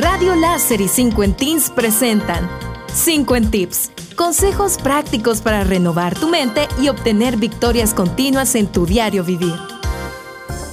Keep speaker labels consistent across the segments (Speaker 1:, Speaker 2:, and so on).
Speaker 1: Radio Láser y 5 en presentan 5 en Tips. Consejos prácticos para renovar tu mente y obtener victorias continuas en tu diario vivir.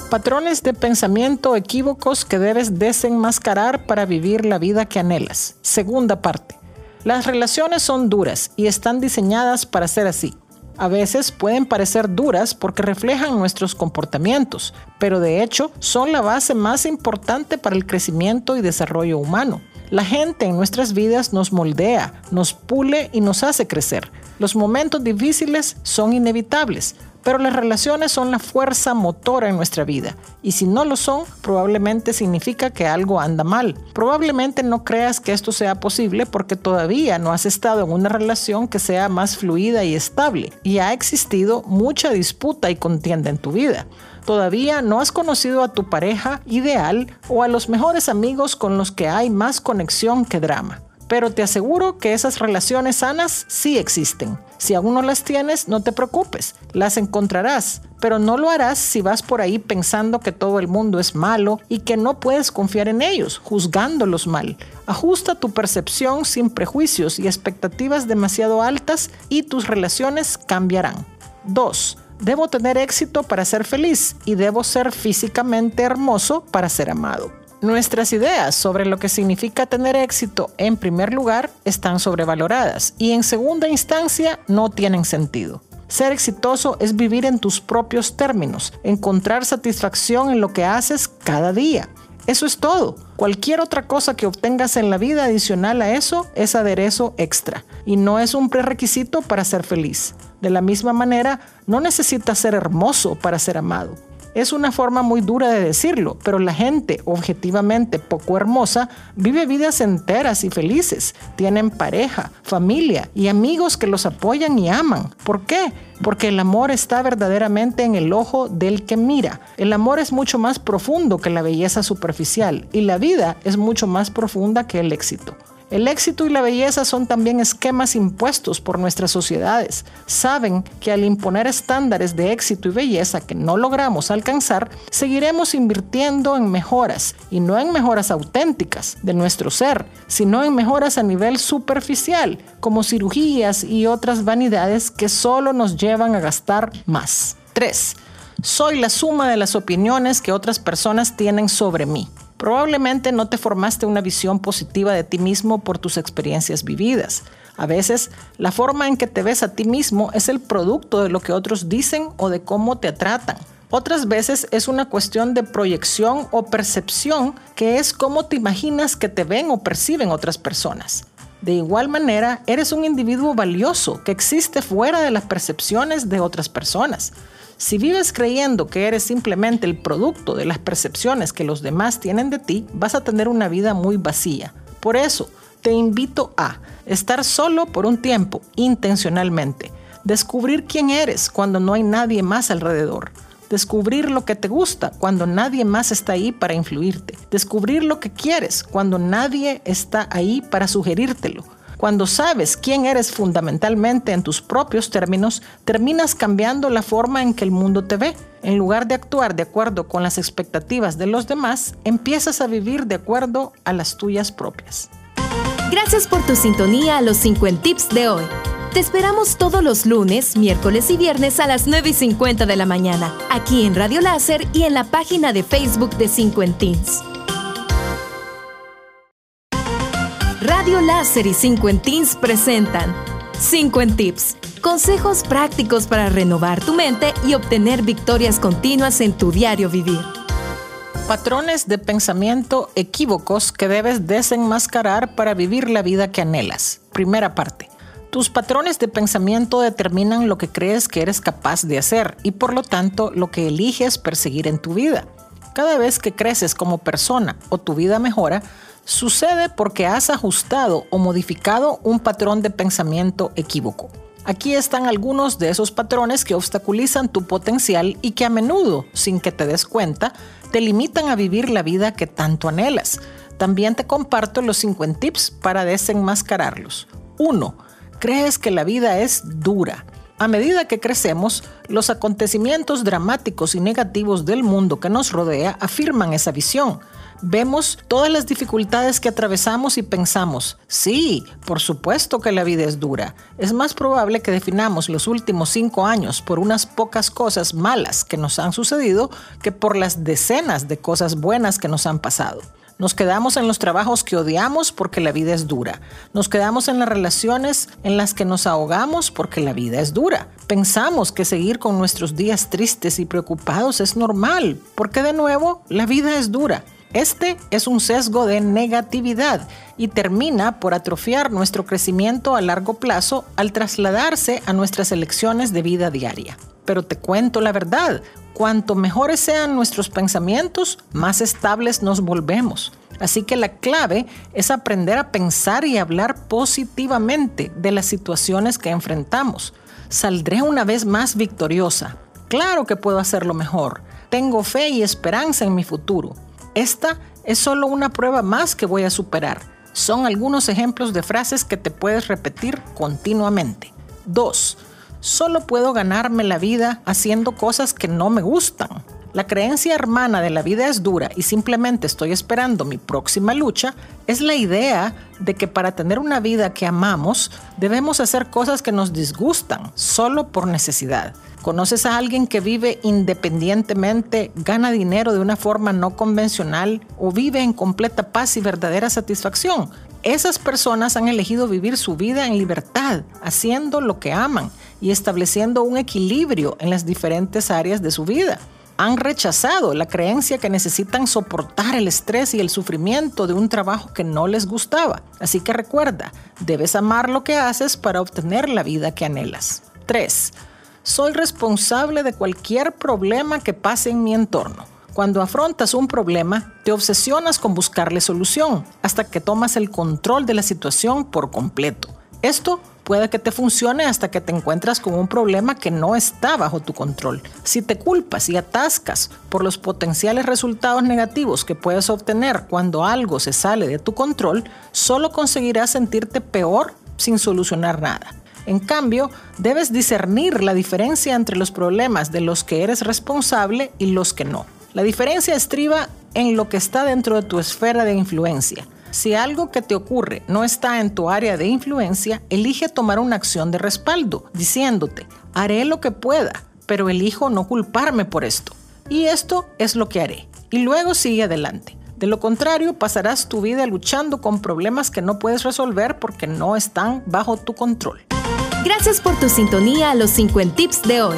Speaker 2: Patrones de pensamiento equívocos que debes desenmascarar para vivir la vida que anhelas. Segunda parte. Las relaciones son duras y están diseñadas para ser así. A veces pueden parecer duras porque reflejan nuestros comportamientos, pero de hecho son la base más importante para el crecimiento y desarrollo humano. La gente en nuestras vidas nos moldea, nos pule y nos hace crecer. Los momentos difíciles son inevitables, pero las relaciones son la fuerza motora en nuestra vida. Y si no lo son, probablemente significa que algo anda mal. Probablemente no creas que esto sea posible porque todavía no has estado en una relación que sea más fluida y estable. Y ha existido mucha disputa y contienda en tu vida. Todavía no has conocido a tu pareja ideal o a los mejores amigos con los que hay más conexión que drama pero te aseguro que esas relaciones sanas sí existen. Si aún no las tienes, no te preocupes, las encontrarás, pero no lo harás si vas por ahí pensando que todo el mundo es malo y que no puedes confiar en ellos, juzgándolos mal. Ajusta tu percepción sin prejuicios y expectativas demasiado altas y tus relaciones cambiarán. 2. Debo tener éxito para ser feliz y debo ser físicamente hermoso para ser amado. Nuestras ideas sobre lo que significa tener éxito en primer lugar están sobrevaloradas y en segunda instancia no tienen sentido. Ser exitoso es vivir en tus propios términos, encontrar satisfacción en lo que haces cada día. Eso es todo. Cualquier otra cosa que obtengas en la vida adicional a eso es aderezo extra y no es un prerequisito para ser feliz. De la misma manera, no necesitas ser hermoso para ser amado. Es una forma muy dura de decirlo, pero la gente objetivamente poco hermosa vive vidas enteras y felices. Tienen pareja, familia y amigos que los apoyan y aman. ¿Por qué? Porque el amor está verdaderamente en el ojo del que mira. El amor es mucho más profundo que la belleza superficial y la vida es mucho más profunda que el éxito. El éxito y la belleza son también esquemas impuestos por nuestras sociedades. Saben que al imponer estándares de éxito y belleza que no logramos alcanzar, seguiremos invirtiendo en mejoras, y no en mejoras auténticas de nuestro ser, sino en mejoras a nivel superficial, como cirugías y otras vanidades que solo nos llevan a gastar más. 3. Soy la suma de las opiniones que otras personas tienen sobre mí. Probablemente no te formaste una visión positiva de ti mismo por tus experiencias vividas. A veces, la forma en que te ves a ti mismo es el producto de lo que otros dicen o de cómo te tratan. Otras veces es una cuestión de proyección o percepción, que es cómo te imaginas que te ven o perciben otras personas. De igual manera, eres un individuo valioso que existe fuera de las percepciones de otras personas. Si vives creyendo que eres simplemente el producto de las percepciones que los demás tienen de ti, vas a tener una vida muy vacía. Por eso, te invito a estar solo por un tiempo, intencionalmente. Descubrir quién eres cuando no hay nadie más alrededor. Descubrir lo que te gusta cuando nadie más está ahí para influirte. Descubrir lo que quieres cuando nadie está ahí para sugerírtelo cuando sabes quién eres fundamentalmente en tus propios términos, terminas cambiando la forma en que el mundo te ve. En lugar de actuar de acuerdo con las expectativas de los demás, empiezas a vivir de acuerdo a las tuyas propias.
Speaker 1: Gracias por tu sintonía a los 50 tips de hoy. Te esperamos todos los lunes, miércoles y viernes a las 9 y 50 de la mañana, aquí en Radio Láser y en la página de Facebook de 50 Teens. Radio Láser y 5 en presentan 5 en Tips. Consejos prácticos para renovar tu mente y obtener victorias continuas en tu diario vivir.
Speaker 2: Patrones de pensamiento equívocos que debes desenmascarar para vivir la vida que anhelas. Primera parte. Tus patrones de pensamiento determinan lo que crees que eres capaz de hacer y por lo tanto lo que eliges perseguir en tu vida. Cada vez que creces como persona o tu vida mejora, Sucede porque has ajustado o modificado un patrón de pensamiento equívoco. Aquí están algunos de esos patrones que obstaculizan tu potencial y que a menudo, sin que te des cuenta, te limitan a vivir la vida que tanto anhelas. También te comparto los 50 tips para desenmascararlos. 1. Crees que la vida es dura. A medida que crecemos, los acontecimientos dramáticos y negativos del mundo que nos rodea afirman esa visión Vemos todas las dificultades que atravesamos y pensamos, sí, por supuesto que la vida es dura. Es más probable que definamos los últimos cinco años por unas pocas cosas malas que nos han sucedido que por las decenas de cosas buenas que nos han pasado. Nos quedamos en los trabajos que odiamos porque la vida es dura. Nos quedamos en las relaciones en las que nos ahogamos porque la vida es dura. Pensamos que seguir con nuestros días tristes y preocupados es normal porque de nuevo la vida es dura. Este es un sesgo de negatividad y termina por atrofiar nuestro crecimiento a largo plazo al trasladarse a nuestras elecciones de vida diaria. Pero te cuento la verdad, Cuanto mejores sean nuestros pensamientos, más estables nos volvemos. Así que la clave es aprender a pensar y hablar positivamente de las situaciones que enfrentamos. Saldré una vez más victoriosa. Claro que puedo hacerlo mejor. Tengo fe y esperanza en mi futuro. Esta es solo una prueba más que voy a superar. Son algunos ejemplos de frases que te puedes repetir continuamente. 2 solo puedo ganarme la vida haciendo cosas que no me gustan. La creencia hermana de la vida es dura y simplemente estoy esperando mi próxima lucha es la idea de que para tener una vida que amamos debemos hacer cosas que nos disgustan solo por necesidad. ¿Conoces a alguien que vive independientemente, gana dinero de una forma no convencional o vive en completa paz y verdadera satisfacción? Esas personas han elegido vivir su vida en libertad, haciendo lo que aman y estableciendo un equilibrio en las diferentes áreas de su vida. Han rechazado la creencia que necesitan soportar el estrés y el sufrimiento de un trabajo que no les gustaba. Así que recuerda, debes amar lo que haces para obtener la vida que anhelas. 3. Soy responsable de cualquier problema que pase en mi entorno. Cuando afrontas un problema, te obsesionas con buscarle solución hasta que tomas el control de la situación por completo. Esto puede que te funcione hasta que te encuentras con un problema que no está bajo tu control. Si te culpas y atascas por los potenciales resultados negativos que puedes obtener cuando algo se sale de tu control, solo conseguirás sentirte peor sin solucionar nada. En cambio, debes discernir la diferencia entre los problemas de los que eres responsable y los que no. La diferencia estriba en lo que está dentro de tu esfera de influencia. Si algo que te ocurre no está en tu área de influencia, elige tomar una acción de respaldo, diciéndote, haré lo que pueda, pero elijo no culparme por esto. Y esto es lo que haré. Y luego sigue adelante. De lo contrario, pasarás tu vida luchando con problemas que no puedes resolver porque no están bajo tu control.
Speaker 1: Gracias por tu sintonía a los 50 tips de hoy.